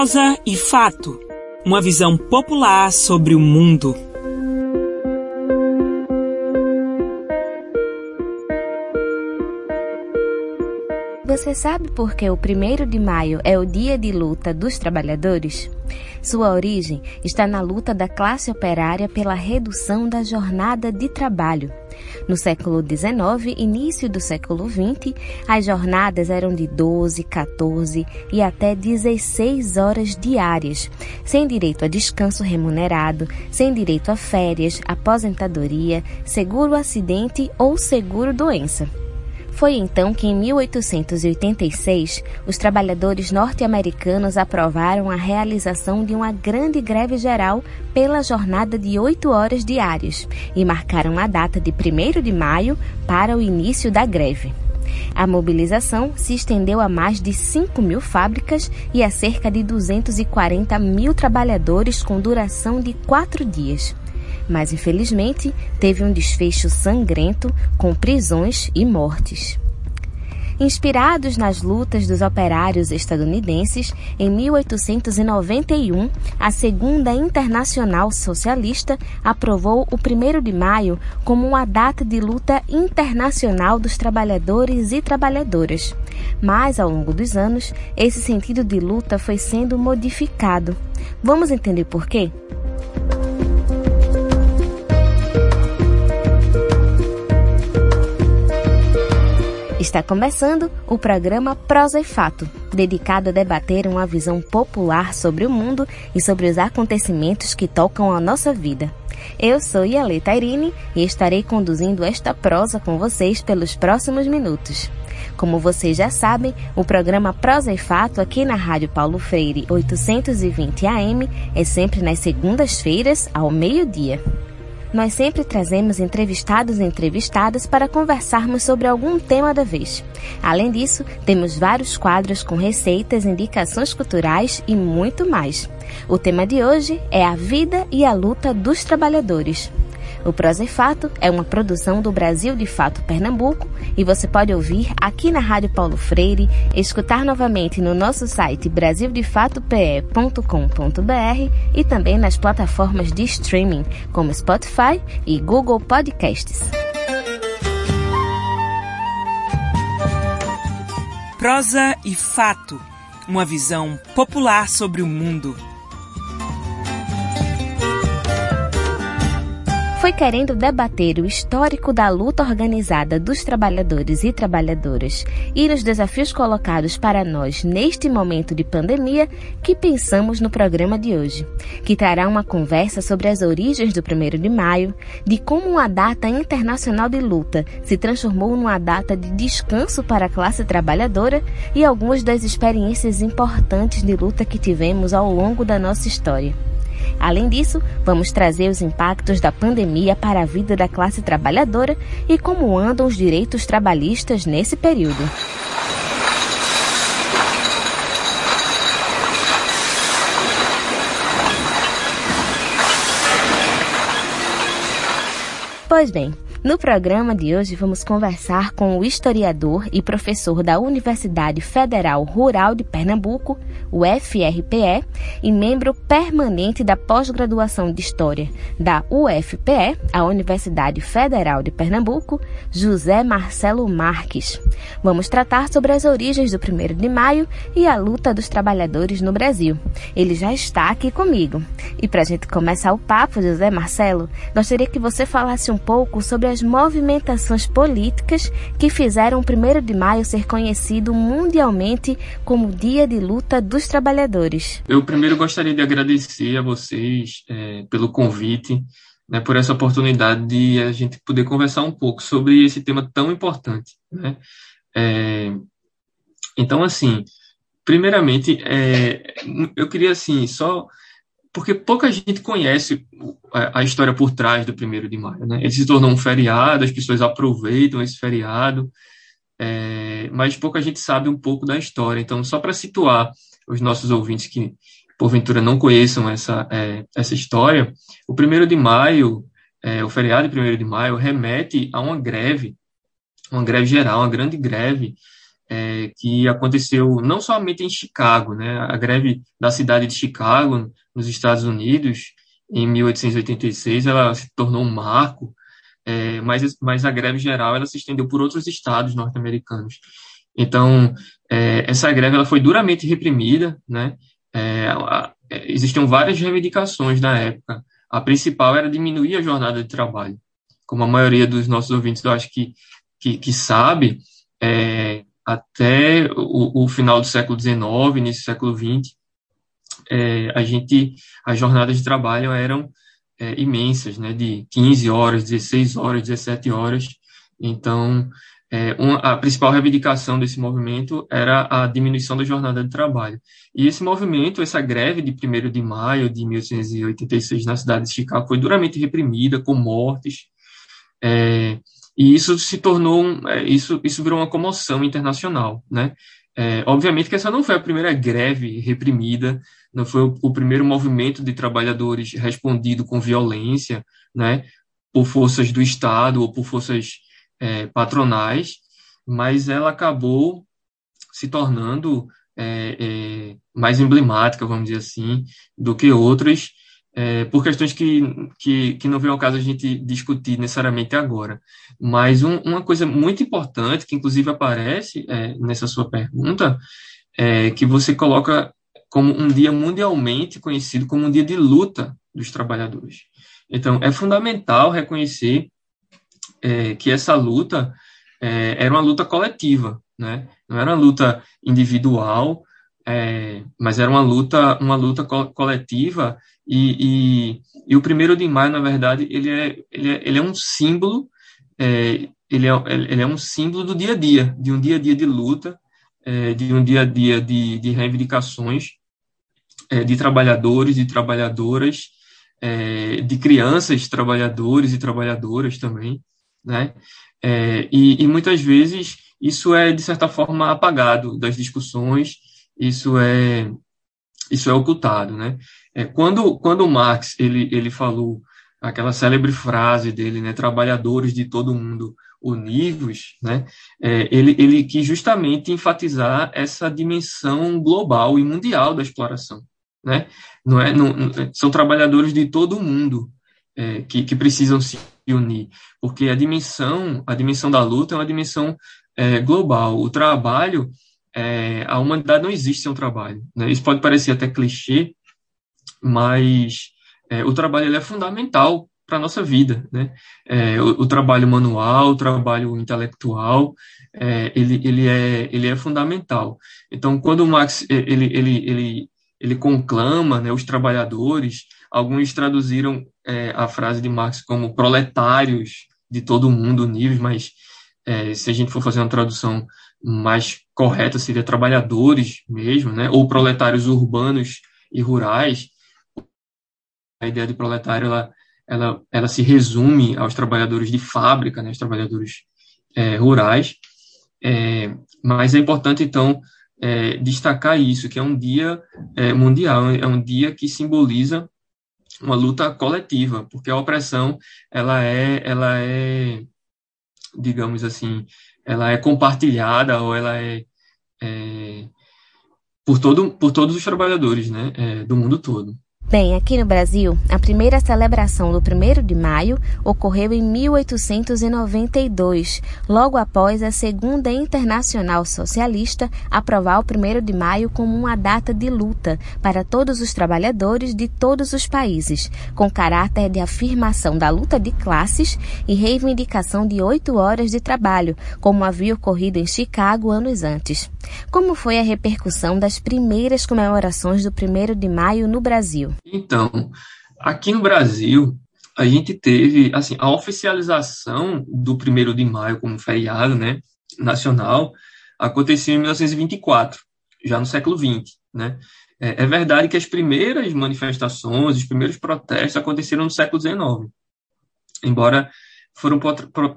Prosa e fato. Uma visão popular sobre o mundo. Você sabe por que o 1 de maio é o dia de luta dos trabalhadores? Sua origem está na luta da classe operária pela redução da jornada de trabalho. No século XIX, início do século XX, as jornadas eram de 12, 14 e até 16 horas diárias, sem direito a descanso remunerado, sem direito a férias, aposentadoria, seguro acidente ou seguro doença. Foi então que, em 1886, os trabalhadores norte-americanos aprovaram a realização de uma grande greve geral pela jornada de oito horas diárias e marcaram a data de 1 de maio para o início da greve. A mobilização se estendeu a mais de 5 mil fábricas e a cerca de 240 mil trabalhadores com duração de quatro dias mas infelizmente teve um desfecho sangrento com prisões e mortes. Inspirados nas lutas dos operários estadunidenses, em 1891, a Segunda Internacional Socialista aprovou o 1 de maio como uma data de luta internacional dos trabalhadores e trabalhadoras. Mas, ao longo dos anos, esse sentido de luta foi sendo modificado. Vamos entender por quê? Está começando o programa Prosa e Fato, dedicado a debater uma visão popular sobre o mundo e sobre os acontecimentos que tocam a nossa vida. Eu sou Yale Tairine e estarei conduzindo esta prosa com vocês pelos próximos minutos. Como vocês já sabem, o programa Prosa e Fato aqui na Rádio Paulo Freire 820 AM é sempre nas segundas-feiras ao meio-dia nós sempre trazemos entrevistados e entrevistadas para conversarmos sobre algum tema da vez. Além disso, temos vários quadros com receitas, indicações culturais e muito mais. O tema de hoje é a vida e a luta dos trabalhadores. O Prosa e Fato é uma produção do Brasil de Fato Pernambuco e você pode ouvir aqui na Rádio Paulo Freire, escutar novamente no nosso site brasildefatope.com.br e também nas plataformas de streaming como Spotify e Google Podcasts. Prosa e Fato uma visão popular sobre o mundo. Foi querendo debater o histórico da luta organizada dos trabalhadores e trabalhadoras e nos desafios colocados para nós neste momento de pandemia que pensamos no programa de hoje, que trará uma conversa sobre as origens do 1 de maio, de como uma data internacional de luta se transformou numa data de descanso para a classe trabalhadora e algumas das experiências importantes de luta que tivemos ao longo da nossa história. Além disso, vamos trazer os impactos da pandemia para a vida da classe trabalhadora e como andam os direitos trabalhistas nesse período. Pois bem, no programa de hoje vamos conversar com o historiador e professor da Universidade Federal Rural de Pernambuco, o FRPE, e membro permanente da pós-graduação de História da UFPE, a Universidade Federal de Pernambuco, José Marcelo Marques. Vamos tratar sobre as origens do 1 de maio e a luta dos trabalhadores no Brasil. Ele já está aqui comigo. E para a gente começar o papo, José Marcelo, gostaria que você falasse um pouco sobre as movimentações políticas que fizeram o 1 de maio ser conhecido mundialmente como Dia de Luta dos Trabalhadores. Eu primeiro gostaria de agradecer a vocês é, pelo convite, né, por essa oportunidade de a gente poder conversar um pouco sobre esse tema tão importante. Né? É, então, assim, primeiramente, é, eu queria assim só porque pouca gente conhece a história por trás do primeiro de maio. Né? Ele se tornou um feriado, as pessoas aproveitam esse feriado, é, mas pouca gente sabe um pouco da história. Então, só para situar os nossos ouvintes que porventura não conheçam essa, é, essa história, o primeiro de maio, é, o feriado de primeiro de maio, remete a uma greve, uma greve geral, uma grande greve é, que aconteceu não somente em Chicago, né? A greve da cidade de Chicago, nos Estados Unidos, em 1886, ela se tornou um marco, é, mas, mas a greve geral ela se estendeu por outros estados norte-americanos. Então, é, essa greve ela foi duramente reprimida, né? É, é, existiam várias reivindicações na época. A principal era diminuir a jornada de trabalho. Como a maioria dos nossos ouvintes, eu acho que, que, que sabe, é, até o, o, final do século XIX, início do século XX, é, a gente, as jornadas de trabalho eram é, imensas, né, de 15 horas, 16 horas, 17 horas. Então, é, uma, a principal reivindicação desse movimento era a diminuição da jornada de trabalho. E esse movimento, essa greve de 1 de maio de 1886 na cidade de Chicago foi duramente reprimida, com mortes, é, e isso se tornou, um, é, isso, isso virou uma comoção internacional, né? É, obviamente que essa não foi a primeira greve reprimida, não foi o, o, primeiro movimento de trabalhadores respondido com violência, né, por forças do Estado ou por forças é, patronais, mas ela acabou se tornando é, é mais emblemática, vamos dizer assim, do que outras, é, por questões que, que, que não vem ao caso a gente discutir necessariamente agora. Mas um, uma coisa muito importante, que inclusive aparece é, nessa sua pergunta, é que você coloca como um dia mundialmente conhecido como um dia de luta dos trabalhadores. Então, é fundamental reconhecer é, que essa luta é, era uma luta coletiva, né? não era uma luta individual, é, mas era uma luta, uma luta co coletiva e, e, e, o primeiro de maio, na verdade, ele é, ele é, ele é um símbolo, é, ele, é, ele é um símbolo do dia a dia, de um dia a dia de luta, é, de um dia a dia de, de reivindicações é, de trabalhadores e trabalhadoras, é, de crianças, trabalhadores e trabalhadoras também, né? e, e muitas vezes isso é, de certa forma, apagado das discussões, isso é, isso é ocultado, né? É, quando, quando Marx ele, ele falou aquela célebre frase dele, né, trabalhadores de todo mundo univos, né, é, ele, ele quis justamente enfatizar essa dimensão global e mundial da exploração, né, não é, não, são trabalhadores de todo mundo é, que, que precisam se unir, porque a dimensão, a dimensão da luta é uma dimensão é, global, o trabalho, é, a humanidade não existe sem um trabalho, né, isso pode parecer até clichê, mas é, o trabalho ele é fundamental para a nossa vida, né? É, o, o, trabalho manual, o trabalho intelectual, é, ele, ele, é, ele é fundamental. Então, quando o Marx ele, ele, ele, ele conclama né, os trabalhadores, alguns traduziram é, a frase de Marx como proletários de todo mundo níveis, mas é, se a gente for fazer uma tradução mais correta, seria trabalhadores mesmo, né? ou proletários urbanos e rurais, a ideia de proletário ela, ela, ela se resume aos trabalhadores de fábrica, né, aos trabalhadores é, rurais, é, mas é importante, então, é, destacar isso, que é um dia é, mundial, é um dia que simboliza uma luta coletiva, porque a opressão, ela é, ela é digamos assim, ela é compartilhada ou ela é, é por, todo, por todos os trabalhadores né, é, do mundo todo. Bem, aqui no Brasil, a primeira celebração do 1 de maio ocorreu em 1892, logo após a Segunda Internacional Socialista aprovar o 1 de maio como uma data de luta para todos os trabalhadores de todos os países, com caráter de afirmação da luta de classes e reivindicação de oito horas de trabalho, como havia ocorrido em Chicago anos antes. Como foi a repercussão das primeiras comemorações do 1 de maio no Brasil? Então, aqui no Brasil, a gente teve assim a oficialização do 1 de maio como feriado né, nacional aconteceu em 1924, já no século XX. Né? É, é verdade que as primeiras manifestações, os primeiros protestos aconteceram no século XIX, embora foram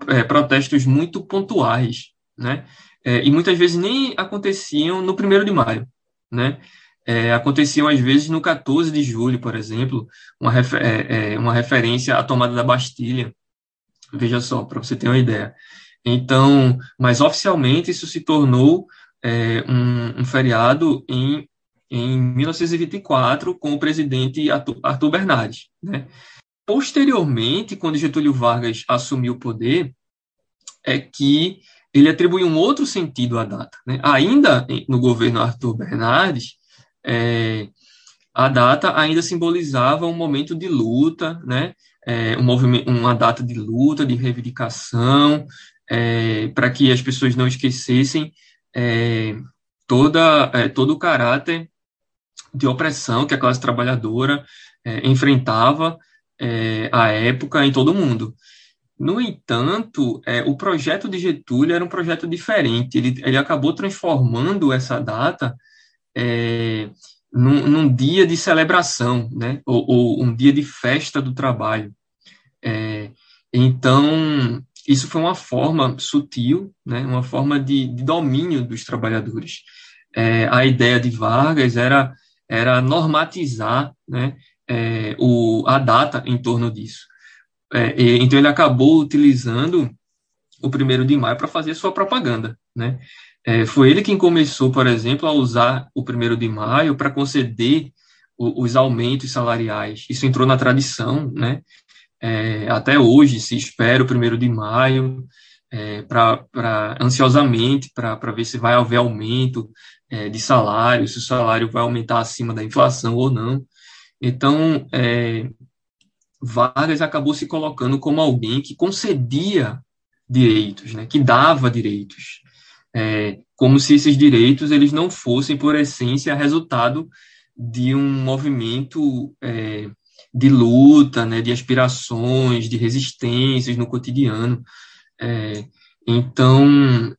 é, protestos muito pontuais, né? É, e muitas vezes nem aconteciam no 1 de maio, né? É, aconteciam às vezes no 14 de julho, por exemplo, uma, refer é, é, uma referência à tomada da Bastilha. Veja só, para você ter uma ideia. Então, mas oficialmente isso se tornou é, um, um, feriado em, em 1924 com o presidente Arthur, Bernardes. Né? Posteriormente, quando Getúlio Vargas assumiu o poder, é que ele atribui um outro sentido à data. Né? Ainda no governo Arthur Bernardes, é, a data ainda simbolizava um momento de luta, né? É, um movimento, uma data de luta, de reivindicação, é, para que as pessoas não esquecessem é, toda, é, todo o caráter de opressão que a classe trabalhadora é, enfrentava é, à época em todo o mundo. No entanto, o projeto de Getúlio era um projeto diferente. Ele, ele acabou transformando essa data num, num, dia de celebração, né? ou, ou, um dia de festa do trabalho. É, então, isso foi uma forma sutil, né? uma forma de, de domínio dos trabalhadores. É, a ideia de Vargas era, era normatizar né? É, o, a data em torno disso. É, então, ele acabou utilizando o primeiro de maio para fazer sua propaganda. Né? É, foi ele quem começou, por exemplo, a usar o primeiro de maio para conceder o, os aumentos salariais. Isso entrou na tradição, né? É, até hoje se espera o primeiro de maio é, para ansiosamente para ver se vai haver aumento é, de salário, se o salário vai aumentar acima da inflação ou não. Então, é, Vargas acabou se colocando como alguém que concedia direitos, né, que dava direitos é, como se esses direitos eles não fossem, por essência, resultado de um movimento é, de luta, né, de aspirações, de resistências no cotidiano. É, então,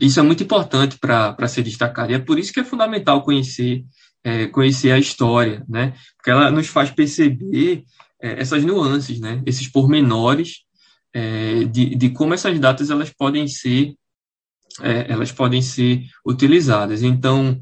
isso é muito importante para ser destacado, e é por isso que é fundamental conhecer, é, conhecer a história, né, porque ela nos faz perceber é, essas nuances, né, esses pormenores é, de, de como essas datas elas podem ser é, elas podem ser utilizadas. Então,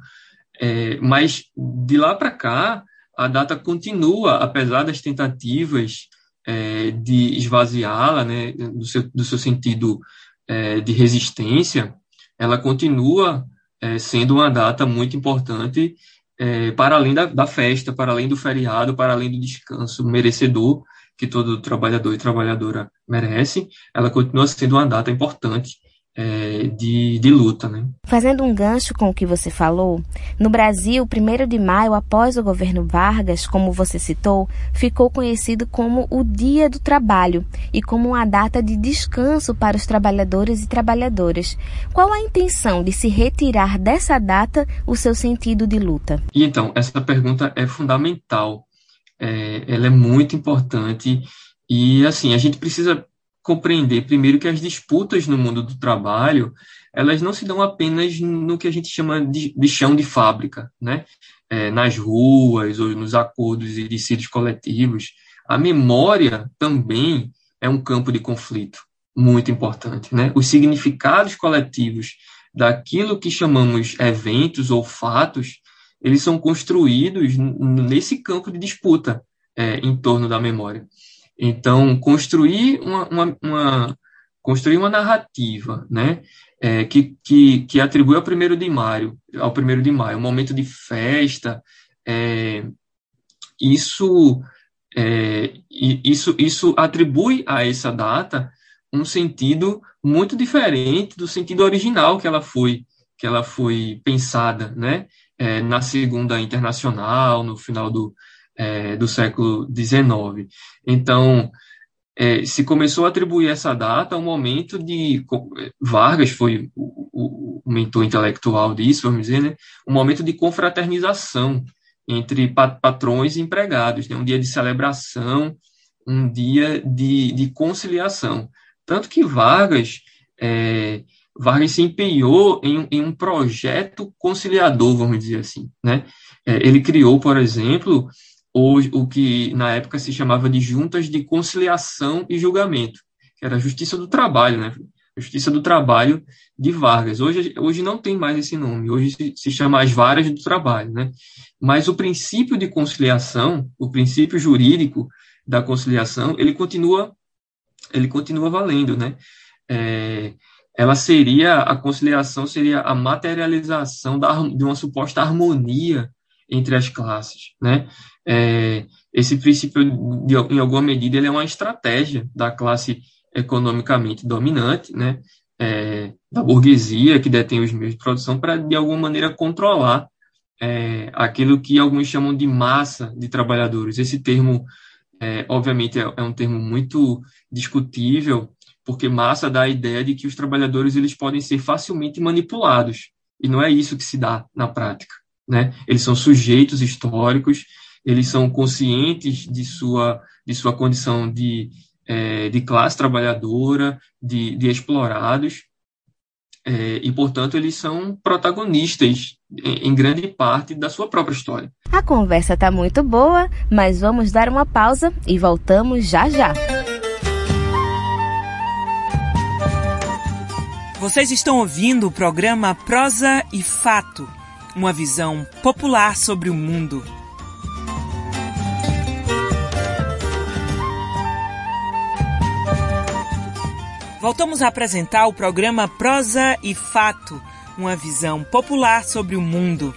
é, mas de lá para cá, a data continua, apesar das tentativas é, de esvaziá-la, né, do, seu, do seu sentido é, de resistência, ela continua é, sendo uma data muito importante é, para além da, da festa, para além do feriado, para além do descanso merecedor que todo trabalhador e trabalhadora merece, ela continua sendo uma data importante é, de, de luta. Né? Fazendo um gancho com o que você falou, no Brasil, 1 de maio, após o governo Vargas, como você citou, ficou conhecido como o Dia do Trabalho e como uma data de descanso para os trabalhadores e trabalhadoras. Qual a intenção de se retirar dessa data o seu sentido de luta? E então, essa pergunta é fundamental. É, ela é muito importante e assim a gente precisa compreender primeiro que as disputas no mundo do trabalho elas não se dão apenas no que a gente chama de, de chão de fábrica, né? É, nas ruas ou nos acordos e decídios coletivos. A memória também é um campo de conflito muito importante, né? Os significados coletivos daquilo que chamamos eventos ou fatos, eles são construídos nesse campo de disputa é, em torno da memória. Então, construir uma, uma, uma construir uma narrativa, né, é, que, que, que atribui ao primeiro de maio, ao primeiro de maio, um momento de festa, é, isso, é, isso, isso atribui a essa data um sentido muito diferente do sentido original que ela foi que ela foi pensada, né, é, na segunda internacional, no final do, é, do século XIX. Então, é, se começou a atribuir essa data ao momento de. Vargas foi o, o mentor intelectual disso, vamos dizer, né? um momento de confraternização entre patrões e empregados, né? um dia de celebração, um dia de, de conciliação. Tanto que Vargas. É, Vargas se empenhou em, em, um projeto conciliador, vamos dizer assim. Né? É, ele criou, por exemplo, hoje o que na época se chamava de juntas de conciliação e julgamento, que era a Justiça do Trabalho, né? Justiça do Trabalho de Vargas. Hoje, hoje não tem mais esse nome, hoje se, se chama as varas do trabalho, né? Mas o princípio de conciliação, o princípio jurídico da conciliação, ele continua, ele continua valendo, né? É, ela seria, a conciliação seria a materialização da, de uma suposta harmonia entre as classes, né? É, esse princípio, de, em alguma medida, ele é uma estratégia da classe economicamente dominante, né? É, da burguesia que detém os meios de produção para, de alguma maneira, controlar é, aquilo que alguns chamam de massa de trabalhadores. Esse termo, é, obviamente, é, é um termo muito discutível, porque massa dá a ideia de que os trabalhadores eles podem ser facilmente manipulados, e não é isso que se dá na prática. Né? Eles são sujeitos históricos, eles são conscientes de sua, de sua condição de, é, de classe trabalhadora, de, de explorados, é, e, portanto, eles são protagonistas em, em grande parte da sua própria história. A conversa está muito boa, mas vamos dar uma pausa e voltamos já já. Vocês estão ouvindo o programa Prosa e Fato, uma visão popular sobre o mundo. Voltamos a apresentar o programa Prosa e Fato, uma visão popular sobre o mundo.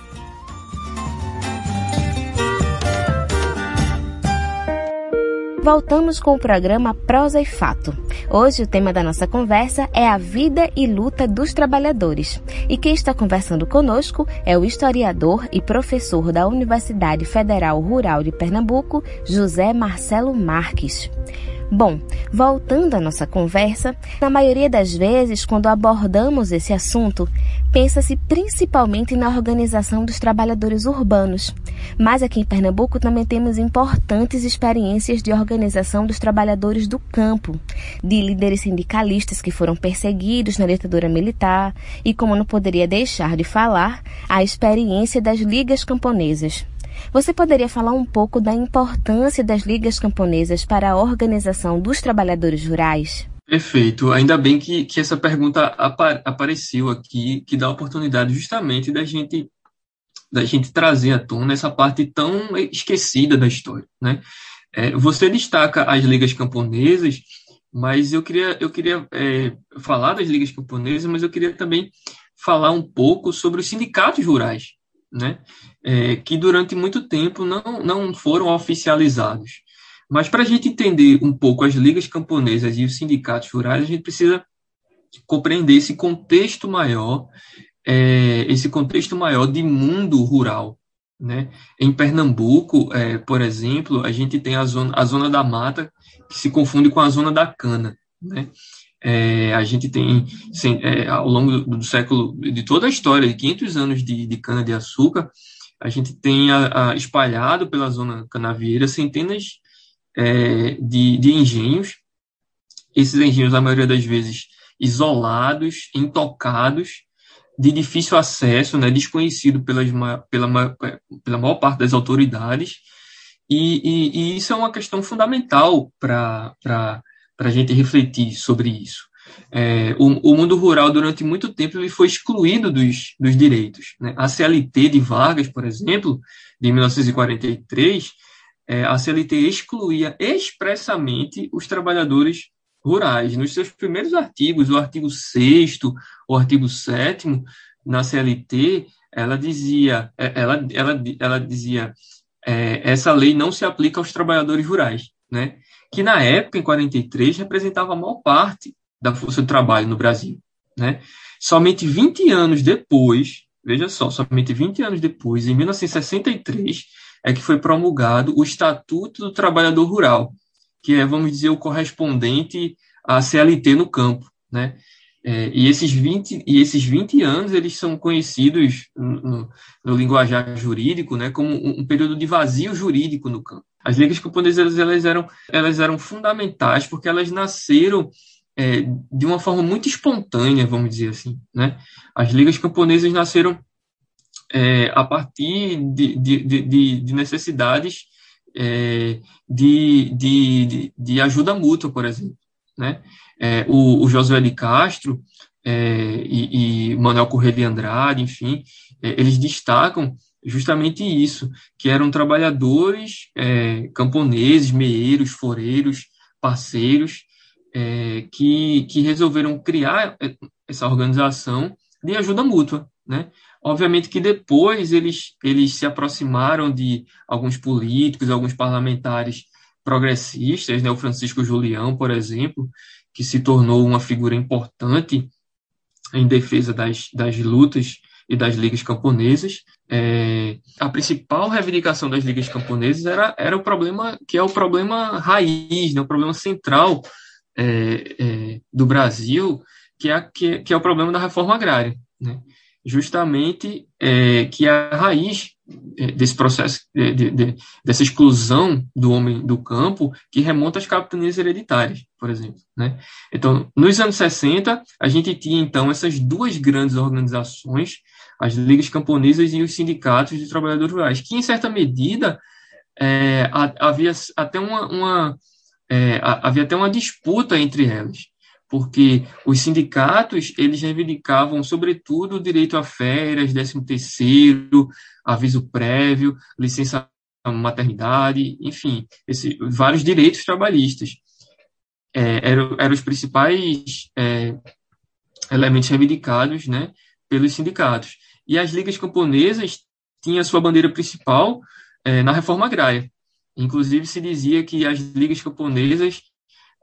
Voltamos com o programa Prosa e Fato. Hoje o tema da nossa conversa é a vida e luta dos trabalhadores. E quem está conversando conosco é o historiador e professor da Universidade Federal Rural de Pernambuco, José Marcelo Marques. Bom, voltando à nossa conversa, na maioria das vezes, quando abordamos esse assunto, pensa-se principalmente na organização dos trabalhadores urbanos. Mas aqui em Pernambuco também temos importantes experiências de organização dos trabalhadores do campo, de líderes sindicalistas que foram perseguidos na ditadura militar e, como não poderia deixar de falar, a experiência das ligas camponesas. Você poderia falar um pouco da importância das ligas camponesas para a organização dos trabalhadores rurais? Perfeito. Ainda bem que, que essa pergunta apa apareceu aqui, que dá a oportunidade justamente da gente da gente trazer à tona essa parte tão esquecida da história, né? É, você destaca as ligas camponesas, mas eu queria eu queria é, falar das ligas camponesas, mas eu queria também falar um pouco sobre os sindicatos rurais, né? É, que durante muito tempo não, não foram oficializados. Mas para a gente entender um pouco as ligas camponesas e os sindicatos rurais, a gente precisa compreender esse contexto maior, é, esse contexto maior de mundo rural. Né? Em Pernambuco, é, por exemplo, a gente tem a zona, a zona da mata que se confunde com a zona da cana. Né? É, a gente tem, é, ao longo do, do, século, de toda a história, de 500 anos de, de cana-de-açúcar, a gente tem a, a, espalhado pela zona canavieira centenas é, de, de engenhos, esses engenhos, na maioria das vezes, isolados, intocados, de difícil acesso, né, desconhecido pelas, pela, pela maior parte das autoridades, e, e, e isso é uma questão fundamental para para a gente refletir sobre isso. É, o, o, mundo rural, durante muito tempo, ele foi excluído dos, dos direitos. Né? A CLT de Vargas, por exemplo, de 1943, é, a CLT excluía expressamente os trabalhadores rurais. Nos seus primeiros artigos, o artigo 6 o artigo 7 na CLT, ela dizia, é, ela, ela, ela dizia é, essa lei não se aplica aos trabalhadores rurais, né? Que na época, em 43, representava a maior parte da força de trabalho no Brasil. Né? Somente 20 anos depois, veja só, somente 20 anos depois, em 1963, é que foi promulgado o Estatuto do Trabalhador Rural, que é, vamos dizer, o correspondente à CLT no campo. Né? É, e, esses 20, e esses 20 anos eles são conhecidos no, no linguajar jurídico né, como um, um período de vazio jurídico no campo. As ligas camponesas elas eram, elas eram fundamentais porque elas nasceram é, de uma forma muito espontânea, vamos dizer assim. Né? As ligas camponesas nasceram é, a partir de, de, de, de necessidades é, de, de, ajuda mútua, por exemplo. Né? É, o, o Josué de Castro é, e, e Manuel Corrêa de Andrade, enfim, é, eles destacam justamente isso, que eram trabalhadores é, camponeses, meeiros, foreiros, parceiros, é, que, que resolveram criar, é, essa organização de ajuda mútua, né? Obviamente que depois eles, eles se aproximaram de alguns políticos, alguns parlamentares progressistas, né? O Francisco Julião, por exemplo, que se tornou uma figura importante em defesa das, das lutas e das ligas camponesas. É, a principal reivindicação das ligas camponesas era, era o problema que é o problema raiz, né, o problema central é, é, do Brasil, que é, que, que, é o problema da reforma agrária. Né? Justamente é, que a raiz desse processo, de, de, de, dessa exclusão do homem do campo, que remonta às capitanias hereditárias, por exemplo. Né? Então, nos anos 60, a gente tinha, então, essas duas grandes organizações, as ligas camponesas e os sindicatos de trabalhadores rurais, que, em certa medida, é, havia até uma, uma é, havia até uma disputa entre elas, porque os sindicatos eles reivindicavam, sobretudo, o direito a férias, 13 terceiro, aviso prévio, licença maternidade, enfim, esse, vários direitos trabalhistas. É, eram, eram os principais é, elementos reivindicados né, pelos sindicatos. E as ligas camponesas tinham sua bandeira principal é, na reforma agrária. Inclusive, se dizia que as ligas camponesas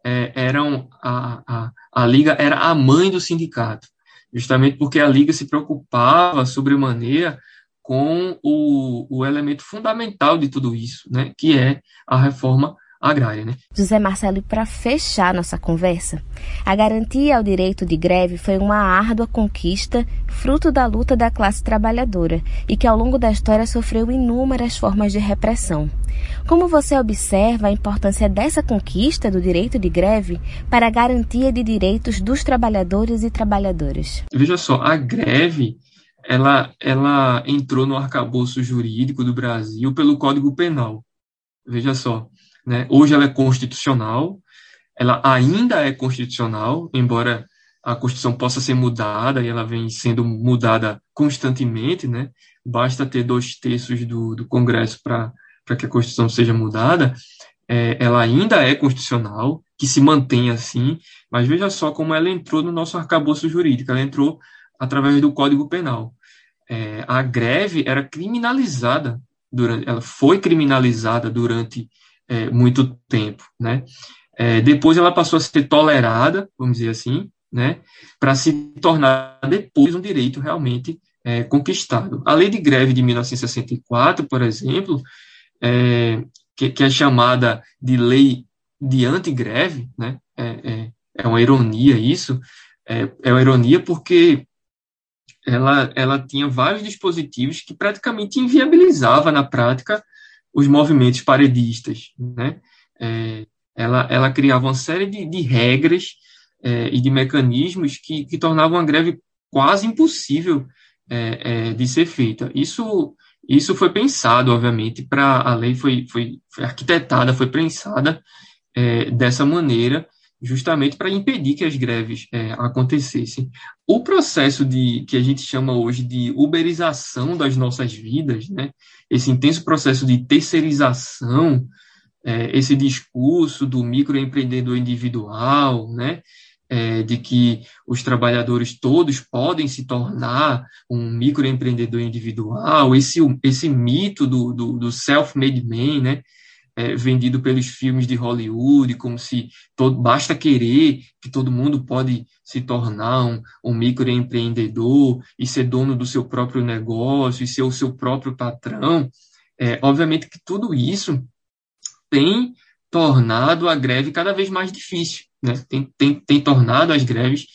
é, eram a, a, a liga era a mãe do sindicato, justamente porque a liga se preocupava sobremaneira com o, o elemento fundamental de tudo isso, né, que é a reforma agrária. Né? José Marcelo, para fechar nossa conversa, a garantia ao direito de greve foi uma árdua conquista, fruto da luta da classe trabalhadora e que ao longo da história sofreu inúmeras formas de repressão. Como você observa a importância dessa conquista do direito de greve para a garantia de direitos dos trabalhadores e trabalhadoras? Veja só, a greve ela, ela entrou no arcabouço jurídico do Brasil pelo Código Penal. Veja só, né? Hoje ela é constitucional, ela ainda é constitucional, embora a Constituição possa ser mudada e ela vem sendo mudada constantemente, né? Basta ter dois terços do, do Congresso para que a Constituição seja mudada. É, ela ainda é constitucional, que se mantém assim, mas veja só como ela entrou no nosso arcabouço jurídico, ela entrou através do Código Penal. É, a greve era criminalizada durante, ela foi criminalizada durante é, muito tempo, né? É, depois ela passou a ser tolerada, vamos dizer assim, né? Para se tornar depois um direito realmente é, conquistado. A lei de greve de 1964, por exemplo, é, que, que, é chamada de lei de antigreve, né? É, é, é uma ironia isso, é, é uma ironia porque ela, ela tinha vários dispositivos que praticamente inviabilizava na prática os movimentos paredistas. Né? É, ela, ela criava uma série de, de regras é, e de mecanismos que, que tornavam a greve quase impossível é, é de ser feita. Isso, isso foi pensado, obviamente, para a lei foi, foi, foi arquitetada, foi pensada é, dessa maneira, justamente para impedir que as greves é, acontecessem. O processo de que a gente chama hoje de uberização das nossas vidas, né, esse intenso processo de terceirização, é, esse discurso do microempreendedor individual, né, é, de que os trabalhadores todos podem se tornar um microempreendedor individual, esse, esse mito do, do, do self-made man, né, é, vendido pelos filmes de Hollywood, como se todo, basta querer que todo mundo pode se tornar um, um microempreendedor e ser dono do seu próprio negócio e ser o seu próprio patrão. É, obviamente que tudo isso tem tornado a greve cada vez mais difícil, né? tem, tem, tem tornado as greves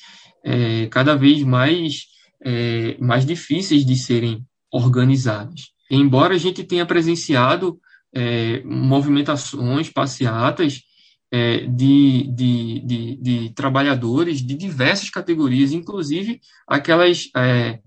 é, cada vez mais, é, mais difíceis de serem organizadas. Embora a gente tenha presenciado é, movimentações, passeatas é, de, de, de, de, trabalhadores de diversas categorias, inclusive aquelas, é,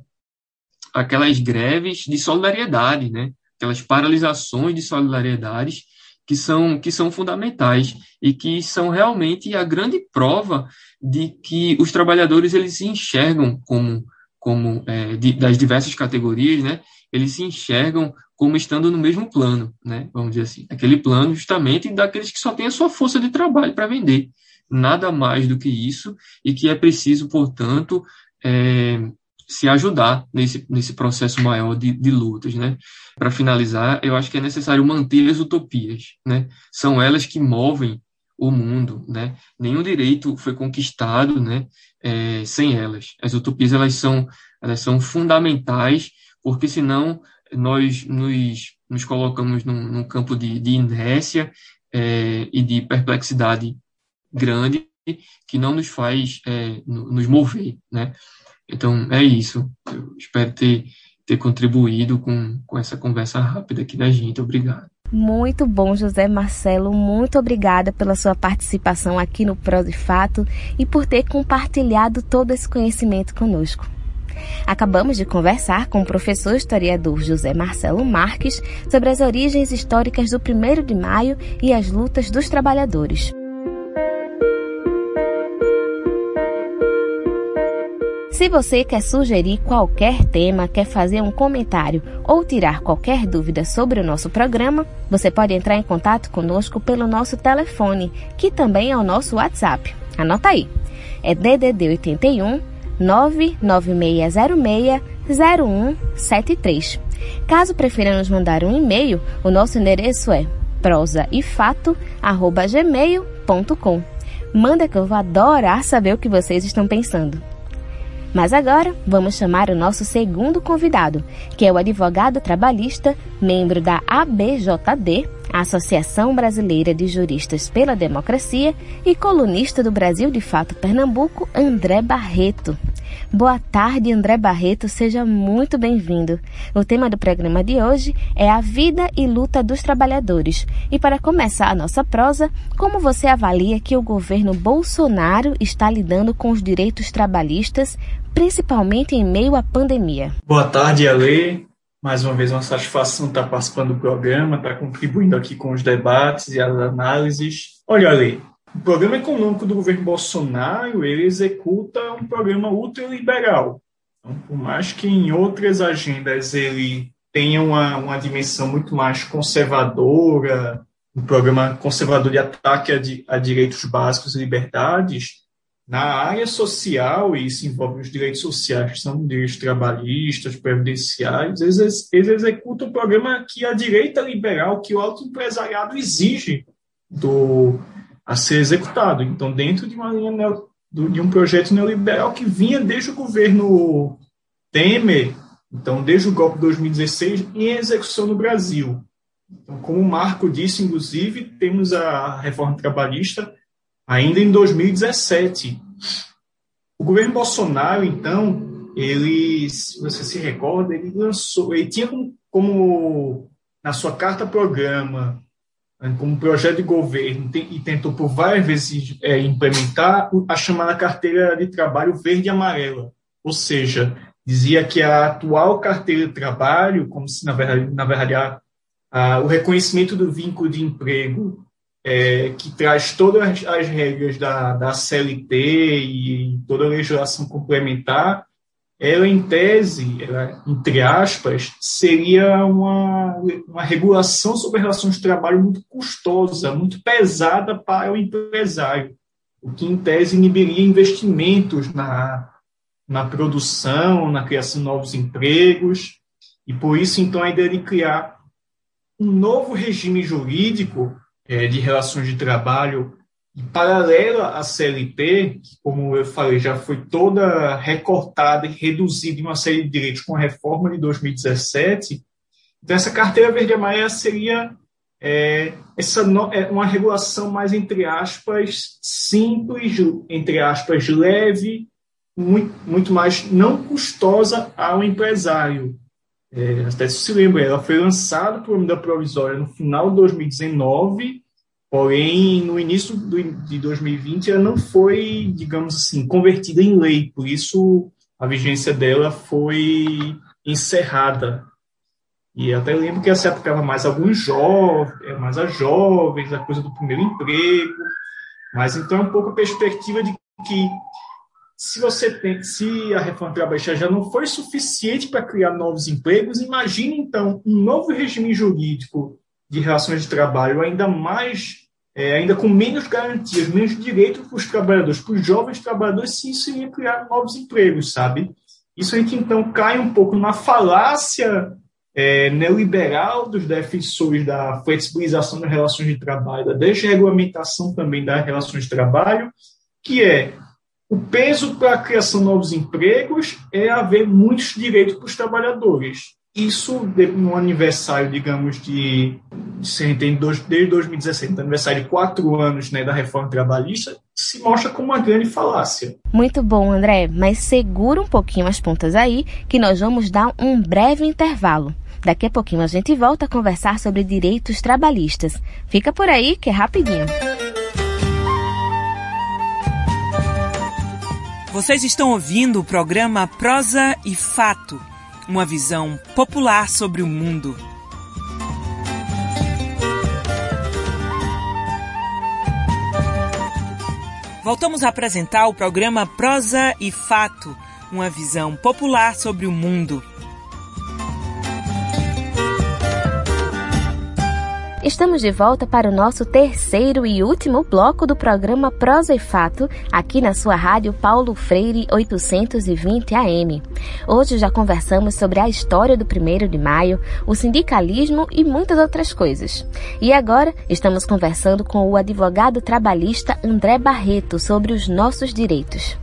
aquelas greves de solidariedade, né? aquelas paralisações de solidariedade que são, que são fundamentais e que são realmente a grande prova de que os trabalhadores eles se enxergam como, como é, de, das diversas categorias, né? Eles se enxergam como estando no mesmo plano, né? Vamos dizer assim, aquele plano justamente daqueles que só têm a sua força de trabalho para vender, nada mais do que isso, e que é preciso, portanto, é, se ajudar nesse, nesse processo maior de, de lutas, né? Para finalizar, eu acho que é necessário manter as utopias, né? São elas que movem o mundo, né? Nenhum direito foi conquistado, né? É, sem elas. As utopias elas são elas são fundamentais porque senão nós nos, nos colocamos num, num campo de, de inércia é, e de perplexidade grande que não nos faz é, nos mover, né? Então, é isso. Eu espero ter, ter contribuído com, com essa conversa rápida aqui da gente. Obrigado. Muito bom, José Marcelo. Muito obrigada pela sua participação aqui no Prós de Fato e por ter compartilhado todo esse conhecimento conosco. Acabamos de conversar com o professor historiador José Marcelo Marques sobre as origens históricas do 1 de maio e as lutas dos trabalhadores. Se você quer sugerir qualquer tema, quer fazer um comentário ou tirar qualquer dúvida sobre o nosso programa, você pode entrar em contato conosco pelo nosso telefone, que também é o nosso WhatsApp. Anota aí. É DDD 81 99606 0173. Caso prefira nos mandar um e-mail, o nosso endereço é prosaifato@gmail.com. Manda que eu vou adorar saber o que vocês estão pensando. Mas agora vamos chamar o nosso segundo convidado, que é o advogado trabalhista, membro da ABJD, Associação Brasileira de Juristas pela Democracia, e colunista do Brasil de Fato Pernambuco, André Barreto. Boa tarde, André Barreto, seja muito bem-vindo. O tema do programa de hoje é a vida e luta dos trabalhadores. E para começar a nossa prosa, como você avalia que o governo Bolsonaro está lidando com os direitos trabalhistas, principalmente em meio à pandemia? Boa tarde, Ale. Mais uma vez, uma satisfação estar participando do programa, estar contribuindo aqui com os debates e as análises. Olha, Ale, o programa econômico do governo Bolsonaro ele executa um programa ultraliberal. Então, por mais que em outras agendas ele tenha uma, uma dimensão muito mais conservadora, um programa conservador de ataque a, a direitos básicos e liberdades, na área social, e isso envolve os direitos sociais, que são direitos trabalhistas, previdenciais, eles, eles executam o programa que a direita liberal, que o alto empresariado exige do, a ser executado. Então, dentro de uma linha neo, de um projeto neoliberal que vinha desde o governo Temer, então desde o golpe de 2016, em execução no Brasil. Então, como o Marco disse, inclusive, temos a reforma trabalhista ainda em 2017. O governo Bolsonaro, então, ele, se você se recorda, ele lançou, ele tinha como, como na sua carta programa como projeto de governo e tentou por várias vezes é, implementar a chamada carteira de trabalho verde e amarela, ou seja, dizia que a atual carteira de trabalho, como se na verdade, na verdade a, a, o reconhecimento do vínculo de emprego é, que traz todas as regras da, da CLT e toda a legislação complementar, ela, em tese, ela, entre aspas, seria uma, uma regulação sobre relações de trabalho muito custosa, muito pesada para o empresário, o que, em tese, inibiria investimentos na, na produção, na criação de novos empregos, e por isso, então, a ideia de criar um novo regime jurídico é, de relações de trabalho e paralela à CLT, que, como eu falei, já foi toda recortada e reduzida em uma série de direitos com a reforma de 2017, então essa carteira verde amarela seria é, essa no, é uma regulação mais, entre aspas, simples, entre aspas, leve, muito, muito mais não custosa ao empresário. É, até se lembra, ela foi lançada por medida provisória no final de 2019 Porém, no início do, de 2020, ela não foi, digamos assim, convertida em lei, por isso a vigência dela foi encerrada. E até lembro que ela se aplicava mais a alguns jovens, é, mais a jovens, a coisa do primeiro emprego. Mas então é um pouco a perspectiva de que se você tem, se a reforma trabalhista já não foi suficiente para criar novos empregos, imagine então um novo regime jurídico de relações de trabalho ainda mais é, ainda com menos garantias, menos direitos para os trabalhadores, para os jovens trabalhadores, se isso iria criar novos empregos, sabe? Isso a gente então cai um pouco na falácia é, neoliberal dos defensores da flexibilização das relações de trabalho, da desregulamentação também das relações de trabalho, que é o peso para a criação de novos empregos é haver muitos direitos para os trabalhadores. Isso, no aniversário, digamos, de. Dois, desde 2017, no aniversário de quatro anos né, da reforma trabalhista, se mostra como uma grande falácia. Muito bom, André, mas segura um pouquinho as pontas aí, que nós vamos dar um breve intervalo. Daqui a pouquinho a gente volta a conversar sobre direitos trabalhistas. Fica por aí que é rapidinho. Vocês estão ouvindo o programa Prosa e Fato, uma visão popular sobre o mundo. Voltamos a apresentar o programa Prosa e Fato, uma visão popular sobre o mundo. Estamos de volta para o nosso terceiro e último bloco do programa Prosa e Fato, aqui na sua rádio Paulo Freire 820 AM. Hoje já conversamos sobre a história do 1 de maio, o sindicalismo e muitas outras coisas. E agora estamos conversando com o advogado trabalhista André Barreto sobre os nossos direitos.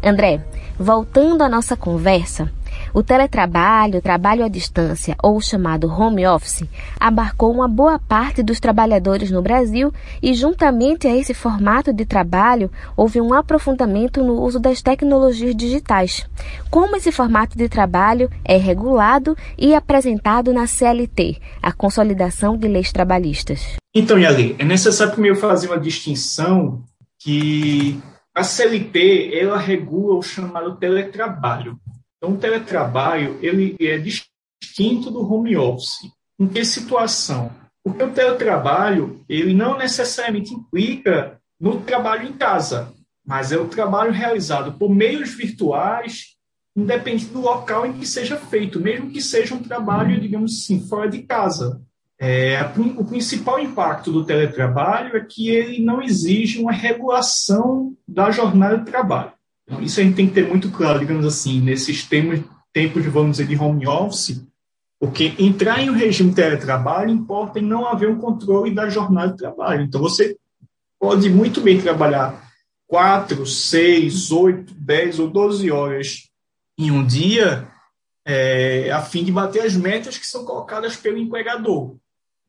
André, voltando à nossa conversa, o teletrabalho, trabalho à distância, ou chamado home office, abarcou uma boa parte dos trabalhadores no Brasil e, juntamente a esse formato de trabalho, houve um aprofundamento no uso das tecnologias digitais. Como esse formato de trabalho é regulado e apresentado na CLT, a Consolidação de Leis Trabalhistas? Então, Yali, é necessário primeiro fazer uma distinção que a CLT ela regula o chamado teletrabalho. Então, o teletrabalho ele é distinto do home office. Em que situação? Porque o teletrabalho ele não necessariamente implica no trabalho em casa, mas é o trabalho realizado por meios virtuais, independente do local em que seja feito, mesmo que seja um trabalho, digamos assim, fora de casa. É, o principal impacto do teletrabalho é que ele não exige uma regulação da jornada de trabalho. Isso a gente tem que ter muito claro, digamos assim, nesses tempos, tempos vamos dizer, de home office, porque entrar em um regime de teletrabalho importa em não haver um controle da jornada de trabalho. Então, você pode muito bem trabalhar 4, 6, 8, 10 ou 12 horas em um dia, é, a fim de bater as metas que são colocadas pelo empregador.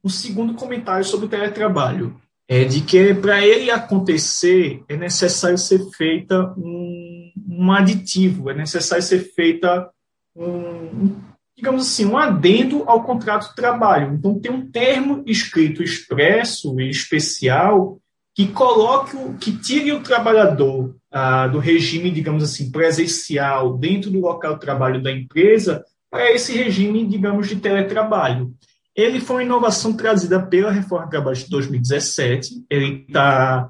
Um segundo comentário sobre o teletrabalho é de que para ele acontecer é necessário ser feita um, um aditivo, é necessário ser feita um, digamos assim, um adendo ao contrato de trabalho. Então tem um termo escrito expresso e especial que coloque, que tire o trabalhador ah, do regime, digamos assim, presencial dentro do local de trabalho da empresa para esse regime, digamos, de teletrabalho. Ele foi uma inovação trazida pela Reforma Trabalhista de 2017. Ele está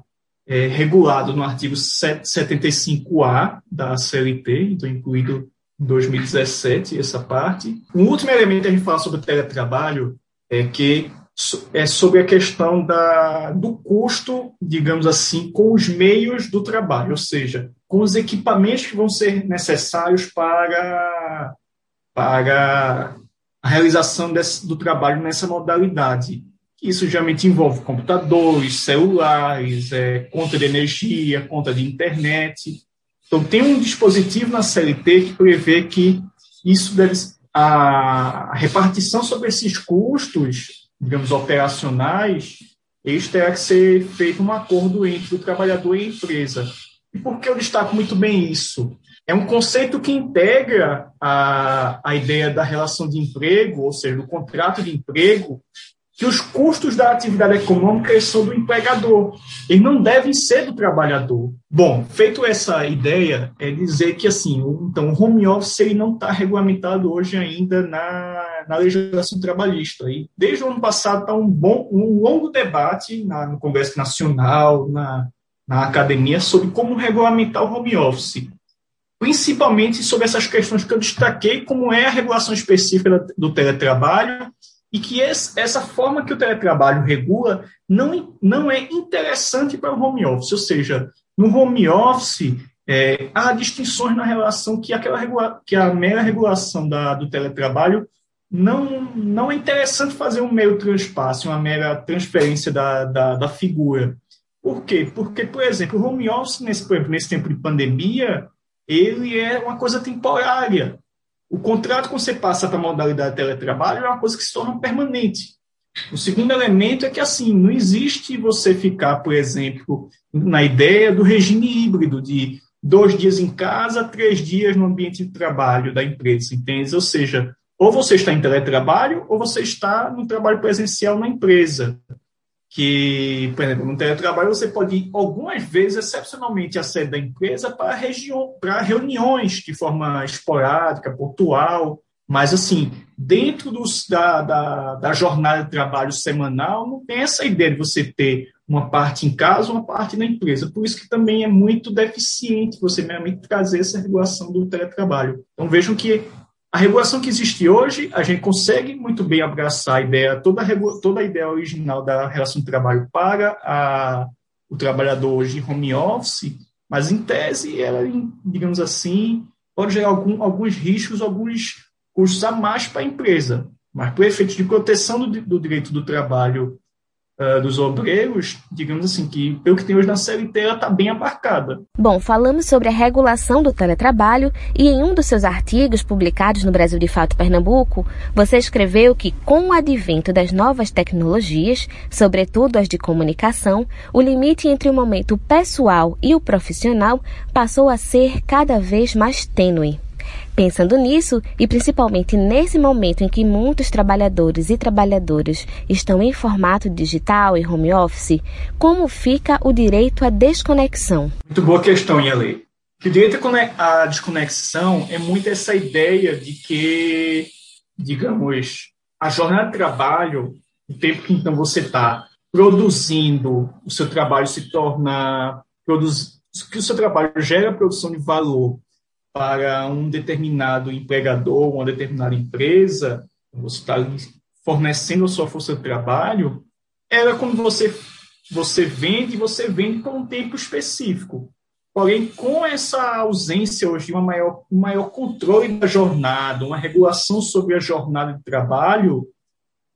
é, regulado no artigo 75A da CLT, então incluído em 2017 essa parte. Um último elemento a gente fala sobre teletrabalho é que é sobre a questão da, do custo, digamos assim, com os meios do trabalho, ou seja, com os equipamentos que vão ser necessários para, para a realização desse, do trabalho nessa modalidade. Isso geralmente envolve computadores, celulares, é, conta de energia, conta de internet. Então, tem um dispositivo na CLT que prevê que isso deve, a, a repartição sobre esses custos, digamos, operacionais, eles terá que ser feito um acordo entre o trabalhador e a empresa. E por que eu destaco muito bem isso? é um conceito que integra a, a ideia da relação de emprego, ou seja, do contrato de emprego, que os custos da atividade econômica são do empregador, eles não devem ser do trabalhador. Bom, feito essa ideia, é dizer que assim, então o home office ele não está regulamentado hoje ainda na, na legislação trabalhista. E desde o ano passado está um bom, um longo debate na, no Congresso Nacional, na, na academia sobre como regulamentar o home office principalmente sobre essas questões que eu destaquei, como é a regulação específica do teletrabalho e que esse, essa forma que o teletrabalho regula não, não é interessante para o home office, ou seja, no home office é, há distinções na relação que, aquela regula, que a mera regulação da, do teletrabalho não, não é interessante fazer um mero transpasse, uma mera transferência da, da, da figura. Por quê? Porque, por exemplo, o home office, nesse, nesse tempo de pandemia, ele é uma coisa temporária. O contrato, quando você passa para a modalidade de teletrabalho, é uma coisa que se torna permanente. O segundo elemento é que, assim, não existe você ficar, por exemplo, na ideia do regime híbrido, de dois dias em casa, três dias no ambiente de trabalho da empresa, entende? Ou seja, ou você está em teletrabalho, ou você está no trabalho presencial na empresa que, por exemplo, no teletrabalho você pode ir algumas vezes, excepcionalmente, à sede da empresa para, região, para reuniões de forma esporádica, pontual, mas, assim, dentro dos, da, da, da, jornada de trabalho semanal, não tem essa ideia de você ter uma parte em casa, uma parte na empresa. Por isso que também é muito deficiente você meramente trazer essa regulação do teletrabalho. Então, vejam que a regulação que existe hoje, a gente consegue muito bem abraçar a ideia, toda a, toda a ideia original da relação de trabalho para a, o trabalhador hoje em home office, mas em tese ela, digamos assim, pode gerar algum, alguns riscos, alguns custos a mais para a empresa. Mas por efeito de proteção do, do direito do trabalho uh, dos obreiros, digamos assim, que pelo que tem hoje na CLT, ela está bem abarcada. Bom, falamos sobre a regulação do teletrabalho e em um dos seus artigos publicados no Brasil de Fato Pernambuco, você escreveu que com o advento das novas tecnologias, sobretudo as de comunicação, o limite entre o momento pessoal e o profissional passou a ser cada vez mais tênue. Pensando nisso, e principalmente nesse momento em que muitos trabalhadores e trabalhadoras estão em formato digital e home office, como fica o direito à desconexão? Muito boa questão, Yale. O direito à desconexão é muito essa ideia de que, digamos, a jornada de trabalho, o tempo que então você está produzindo, o seu trabalho se torna. Produz, que o seu trabalho gera produção de valor para um determinado empregador, uma determinada empresa, você está fornecendo a sua força de trabalho, era quando você, você vende, você vende por um tempo específico. Porém, com essa ausência hoje de uma maior, um maior controle da jornada, uma regulação sobre a jornada de trabalho,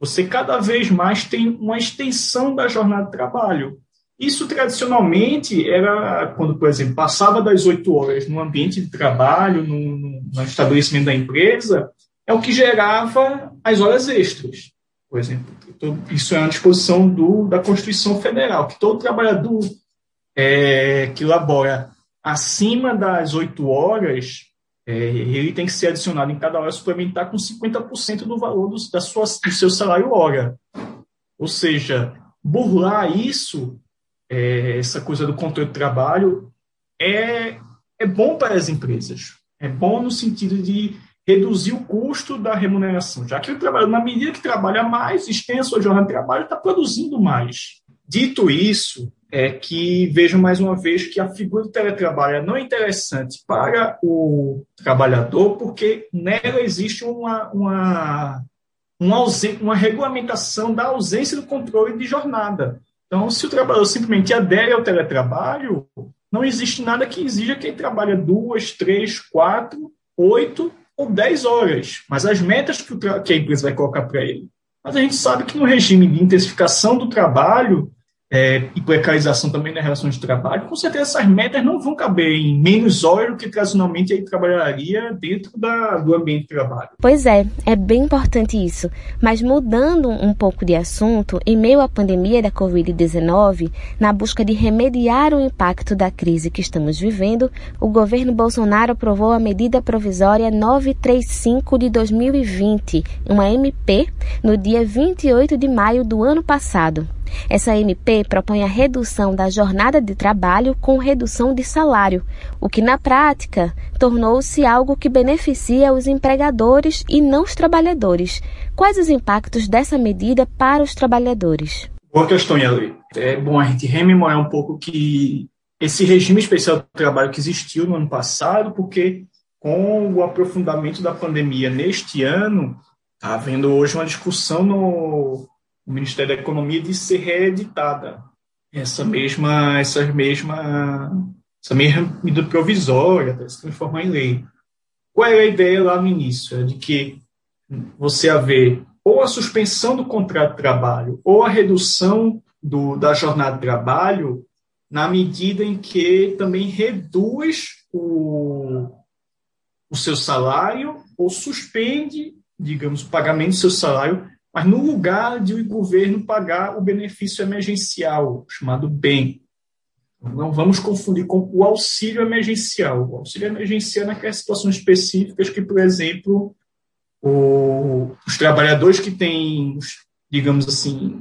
você cada vez mais tem uma extensão da jornada de trabalho. Isso tradicionalmente era quando, por exemplo, passava das oito horas no ambiente de trabalho, no, no, estabelecimento da empresa, é o que gerava as horas extras. Por exemplo, isso é uma disposição do, da Constituição Federal, que todo trabalhador é, que labora acima das oito horas, é, ele tem que ser adicionado em cada hora suplementar com 50% do valor do, da sua, do seu salário hora. Ou seja, burlar isso é, essa coisa do controle do trabalho é, é bom para as empresas. É bom no sentido de reduzir o custo da remuneração, já que o trabalho, na medida que trabalha mais, estende a jornada de trabalho, está produzindo mais. Dito isso, é que vejam mais uma vez que a figura do teletrabalho não é interessante para o trabalhador, porque nela existe uma, uma, uma, uma regulamentação da ausência do controle de jornada. Então, se o trabalhador simplesmente adere ao teletrabalho, não existe nada que exija que ele trabalhe duas, três, quatro, oito ou dez horas. Mas as metas que, que a empresa vai colocar para ele. Mas a gente sabe que no regime de intensificação do trabalho, é, e precarização também nas relações de trabalho, com certeza essas metas não vão caber em menos horas do que tradicionalmente ele trabalharia dentro da, do ambiente de trabalho. Pois é, é bem importante isso. Mas mudando um pouco de assunto, em meio à pandemia da Covid-19, na busca de remediar o impacto da crise que estamos vivendo, o governo Bolsonaro aprovou a medida provisória 935 de 2020, uma MP, no dia 28 de maio do ano passado. Essa MP propõe a redução da jornada de trabalho com redução de salário, o que na prática tornou-se algo que beneficia os empregadores e não os trabalhadores. Quais os impactos dessa medida para os trabalhadores? Boa questão, Yali. É bom a gente rememorar um pouco que esse regime especial do trabalho que existiu no ano passado, porque com o aprofundamento da pandemia neste ano, Está havendo hoje uma discussão no Ministério da Economia de ser reeditada essa mesma, essa mesma, essa mesma medida provisória, até se transformar em lei. Qual era a ideia lá no início? É de que você haver ou a suspensão do contrato de trabalho ou a redução do, da jornada de trabalho na medida em que também reduz o, o seu salário ou suspende, digamos, o pagamento do seu salário, mas no lugar de o governo pagar o benefício emergencial, chamado BEM. Não vamos confundir com o auxílio emergencial. O auxílio emergencial é naquelas situações específicas que, por exemplo, o, os trabalhadores que têm, digamos assim,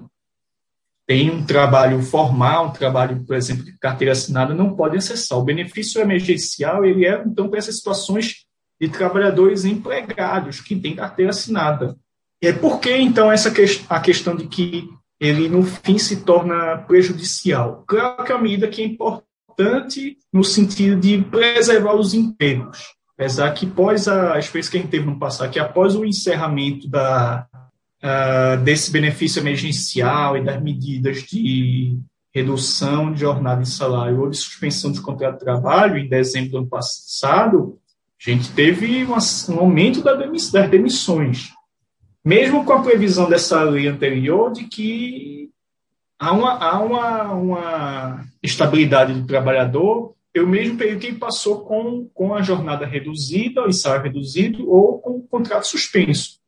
têm um trabalho formal, um trabalho, por exemplo, de carteira assinada, não podem acessar. O benefício emergencial, ele é, então, para essas situações de trabalhadores empregados que têm carteira assinada. E é por que, então, essa que, a questão de que ele, no fim, se torna prejudicial? Claro que é uma medida que é importante no sentido de preservar os empregos, apesar que, após a experiência que a gente teve no passado, que após o encerramento da, uh, desse benefício emergencial e das medidas de redução de jornada e salário ou de suspensão de contrato de trabalho em dezembro do ano passado, a gente teve um aumento das demissões mesmo com a previsão dessa lei anterior de que há uma, há uma, uma estabilidade do trabalhador, eu mesmo período que passou com, com a jornada reduzida, o salário reduzido, ou com o contrato suspenso.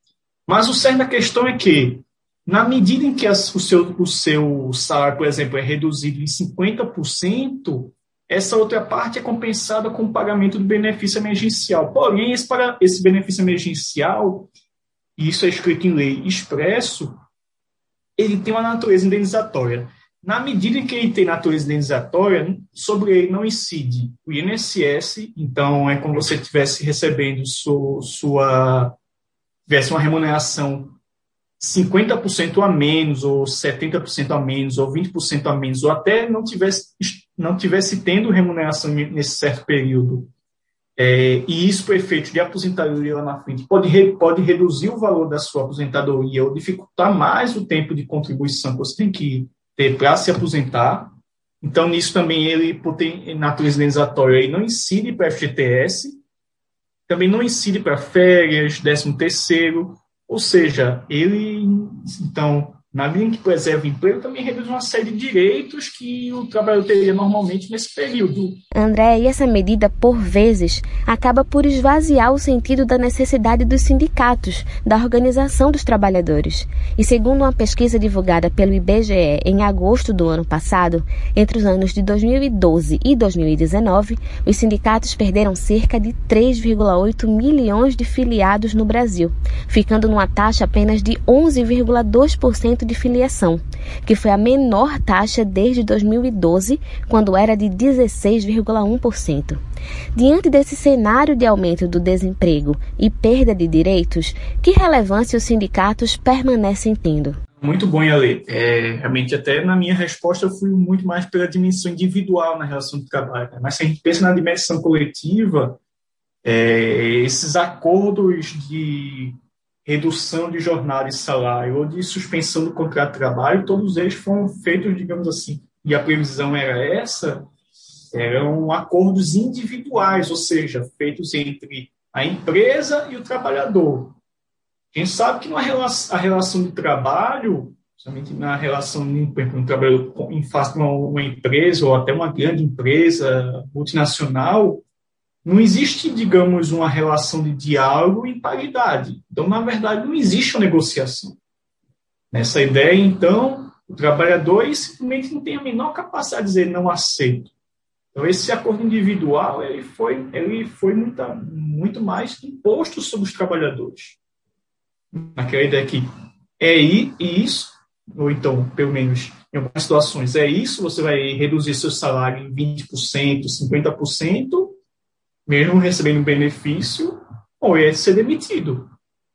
Mas o certo da questão é que, na medida em que as, o, seu, o seu salário, por exemplo, é reduzido em 50%, essa outra parte é compensada com o pagamento do benefício emergencial. Porém, esse, para, esse benefício emergencial e isso é escrito em lei expresso, ele tem uma natureza indenizatória. Na medida em que ele tem natureza indenizatória, sobre ele não incide o INSS, então é como se você estivesse recebendo sua, sua tivesse uma remuneração 50% a menos, ou 70% a menos, ou 20% a menos, ou até não tivesse, não tivesse tendo remuneração nesse certo período é, e isso, por efeito de aposentadoria lá na frente, pode, re, pode reduzir o valor da sua aposentadoria ou dificultar mais o tempo de contribuição que você tem que ter para se aposentar. Então, nisso também ele, por ter natureza indenizatória, não incide para FGTS, também não incide para férias, 13 terceiro, ou seja, ele, então, na em que preserva o emprego, também reduz uma série de direitos que o trabalhador teria normalmente nesse período. André, e essa medida, por vezes, acaba por esvaziar o sentido da necessidade dos sindicatos, da organização dos trabalhadores. E segundo uma pesquisa divulgada pelo IBGE em agosto do ano passado, entre os anos de 2012 e 2019, os sindicatos perderam cerca de 3,8 milhões de filiados no Brasil, ficando numa taxa apenas de 11,2% de filiação, que foi a menor taxa desde 2012, quando era de 16,1%. Diante desse cenário de aumento do desemprego e perda de direitos, que relevância os sindicatos permanecem tendo? Muito bom, Ale. É, realmente, até na minha resposta, eu fui muito mais pela dimensão individual na relação do trabalho. Né? Mas se a gente pensa na dimensão coletiva, é, esses acordos de redução de jornada e salário ou de suspensão do contrato de trabalho, todos eles foram feitos, digamos assim, e a previsão era essa, eram acordos individuais, ou seja, feitos entre a empresa e o trabalhador. Quem sabe que na relação, a relação de trabalho, somente na relação de um trabalhador em face de uma, uma empresa ou até uma grande empresa multinacional, não existe, digamos, uma relação de diálogo e paridade. Então, na verdade, não existe uma negociação. Nessa ideia, então, o trabalhador simplesmente não tem a menor capacidade de dizer não aceito. Então, esse acordo individual ele foi, ele foi muita, muito mais imposto sobre os trabalhadores. Naquela ideia que é isso, ou então, pelo menos em algumas situações, é isso, você vai reduzir seu salário em 20%, 50%, mesmo recebendo benefício, ou é ser demitido.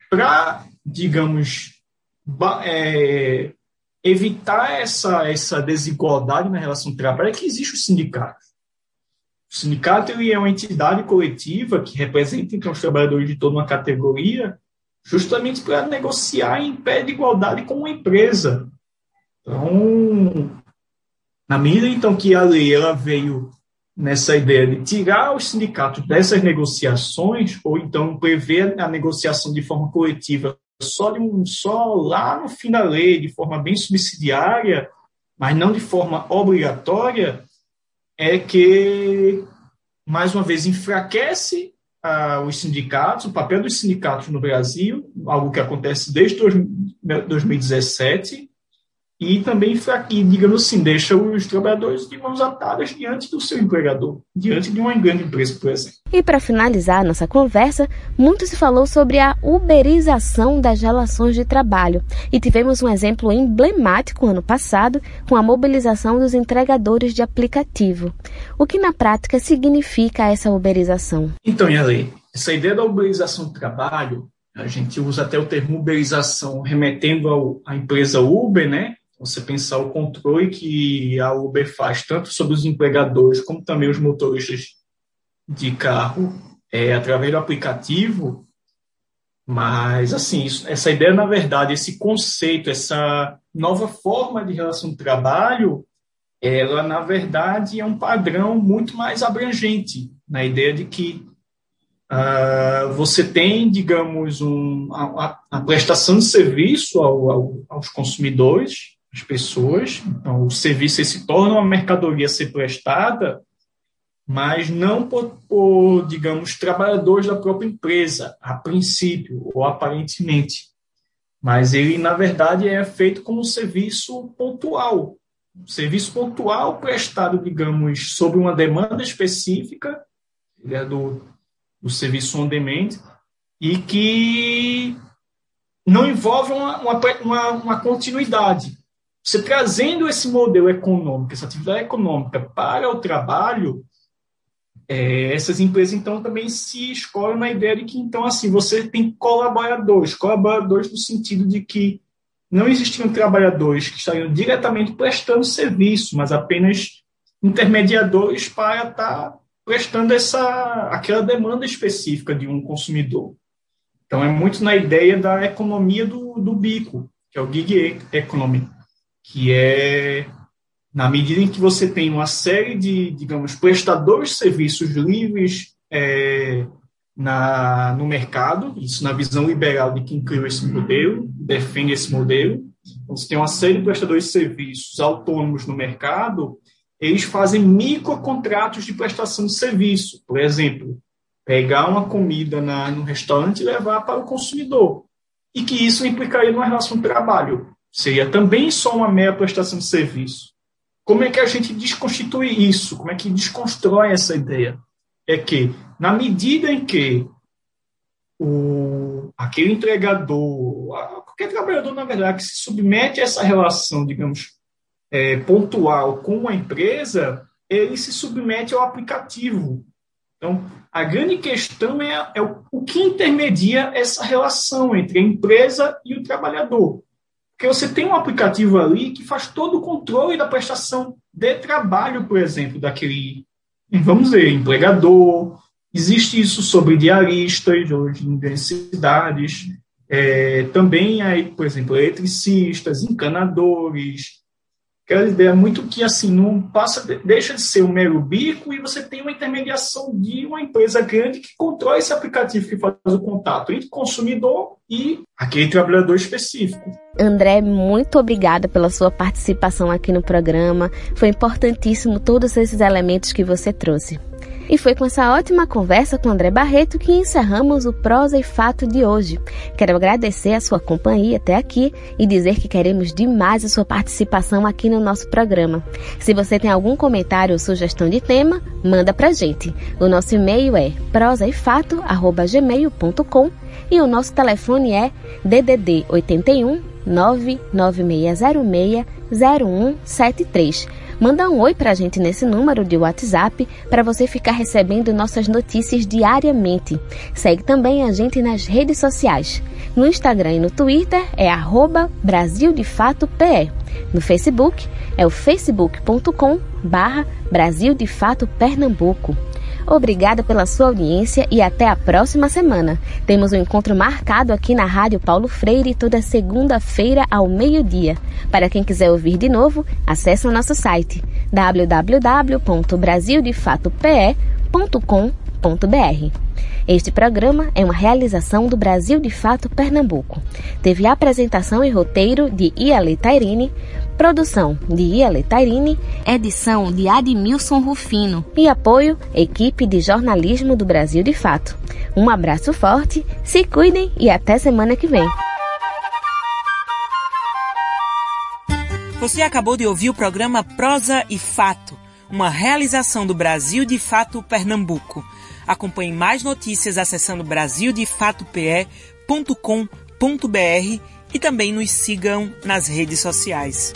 Para, digamos, é, evitar essa, essa desigualdade na relação de trabalho, é que existe o sindicato. O sindicato ele é uma entidade coletiva que representa então, os trabalhadores de toda uma categoria justamente para negociar em pé de igualdade com uma empresa. Então, na medida então que a lei ela veio nessa ideia de tirar os sindicatos dessas negociações, ou então prever a negociação de forma coletiva só, de um, só lá no fim da lei, de forma bem subsidiária, mas não de forma obrigatória, é que, mais uma vez, enfraquece ah, os sindicatos, o papel dos sindicatos no Brasil, algo que acontece desde 2017, e também, e, digamos assim, deixa os trabalhadores de mãos atadas diante do seu empregador, diante de uma grande empresa, por exemplo. E para finalizar nossa conversa, muito se falou sobre a uberização das relações de trabalho. E tivemos um exemplo emblemático ano passado com a mobilização dos entregadores de aplicativo. O que na prática significa essa uberização? Então, Yale, essa ideia da uberização do trabalho, a gente usa até o termo uberização remetendo ao, à empresa Uber, né? Você pensar o controle que a Uber faz, tanto sobre os empregadores como também os motoristas de carro, é, através do aplicativo. Mas, assim, isso, essa ideia, na verdade, esse conceito, essa nova forma de relação de trabalho, ela, na verdade, é um padrão muito mais abrangente, na ideia de que uh, você tem, digamos, um, a, a, prestação de serviço ao, ao, aos consumidores, as pessoas. Então, o serviço se torna uma mercadoria a ser prestada, mas não por, por, digamos, trabalhadores da própria empresa, a princípio, ou aparentemente. Mas ele, na verdade, é feito como um serviço pontual. Um serviço pontual prestado, digamos, sobre uma demanda específica, ele é do, do serviço on demand, e que não envolve uma, uma, uma continuidade. Você trazendo esse modelo econômico, essa atividade econômica para o trabalho, é, essas empresas então também se escoram na ideia de que então assim você tem colaboradores, colaboradores no sentido de que não existiam trabalhadores que estariam diretamente prestando serviço, mas apenas intermediadores para estar prestando essa aquela demanda específica de um consumidor. Então é muito na ideia da economia do, do bico, que é o gig economy que é na medida em que você tem uma série de, digamos, prestadores de serviços livres é, na, no mercado, isso na visão liberal de quem criou esse modelo, defende esse modelo. Então, você tem uma série de prestadores de serviços autônomos no mercado, eles fazem microcontratos de prestação de serviço. Por exemplo, pegar uma comida na, no restaurante e levar para o consumidor. E que isso implicaria numa relação de trabalho seria também só uma mera prestação de serviço. Como é que a gente desconstitui isso? Como é que desconstrói essa ideia? É que, na medida em que o, aquele entregador, qualquer trabalhador, na verdade, que se submete a essa relação, digamos, é, pontual com a empresa, ele se submete ao aplicativo. Então, a grande questão é, é o, o que intermedia essa relação entre a empresa e o trabalhador. Porque você tem um aplicativo ali que faz todo o controle da prestação de trabalho, por exemplo, daquele, vamos dizer, empregador. Existe isso sobre diaristas hoje em grandes cidades. É, também aí, por exemplo, eletricistas, encanadores, aquela ideia muito que assim não passa, deixa de ser um mero bico e você tem uma intermediação de uma empresa grande que controla esse aplicativo que faz o contato entre o consumidor e aquele trabalhador específico. André, muito obrigada pela sua participação aqui no programa. Foi importantíssimo todos esses elementos que você trouxe. E foi com essa ótima conversa com André Barreto que encerramos o Prosa e Fato de hoje. Quero agradecer a sua companhia até aqui e dizer que queremos demais a sua participação aqui no nosso programa. Se você tem algum comentário ou sugestão de tema, manda pra gente. O nosso e-mail é prosaefato@gmail.com e o nosso telefone é DDD 81 99606 0173. Manda um oi pra gente nesse número de WhatsApp para você ficar recebendo nossas notícias diariamente. Segue também a gente nas redes sociais. No Instagram e no Twitter é arroba Brasil de Fato PE. No Facebook é o facebook.com barra Pernambuco. Obrigada pela sua audiência e até a próxima semana. Temos um encontro marcado aqui na Rádio Paulo Freire toda segunda-feira ao meio-dia. Para quem quiser ouvir de novo, acesse o nosso site www.brasildefatope.com.br. Este programa é uma realização do Brasil de Fato Pernambuco. Teve apresentação e roteiro de Iale Tairini, produção de Iale Tairini, edição de Admilson Rufino e apoio equipe de jornalismo do Brasil de Fato. Um abraço forte, se cuidem e até semana que vem. Você acabou de ouvir o programa Prosa e Fato, uma realização do Brasil de Fato Pernambuco. Acompanhe mais notícias acessando brasildefatope.com.br e também nos sigam nas redes sociais.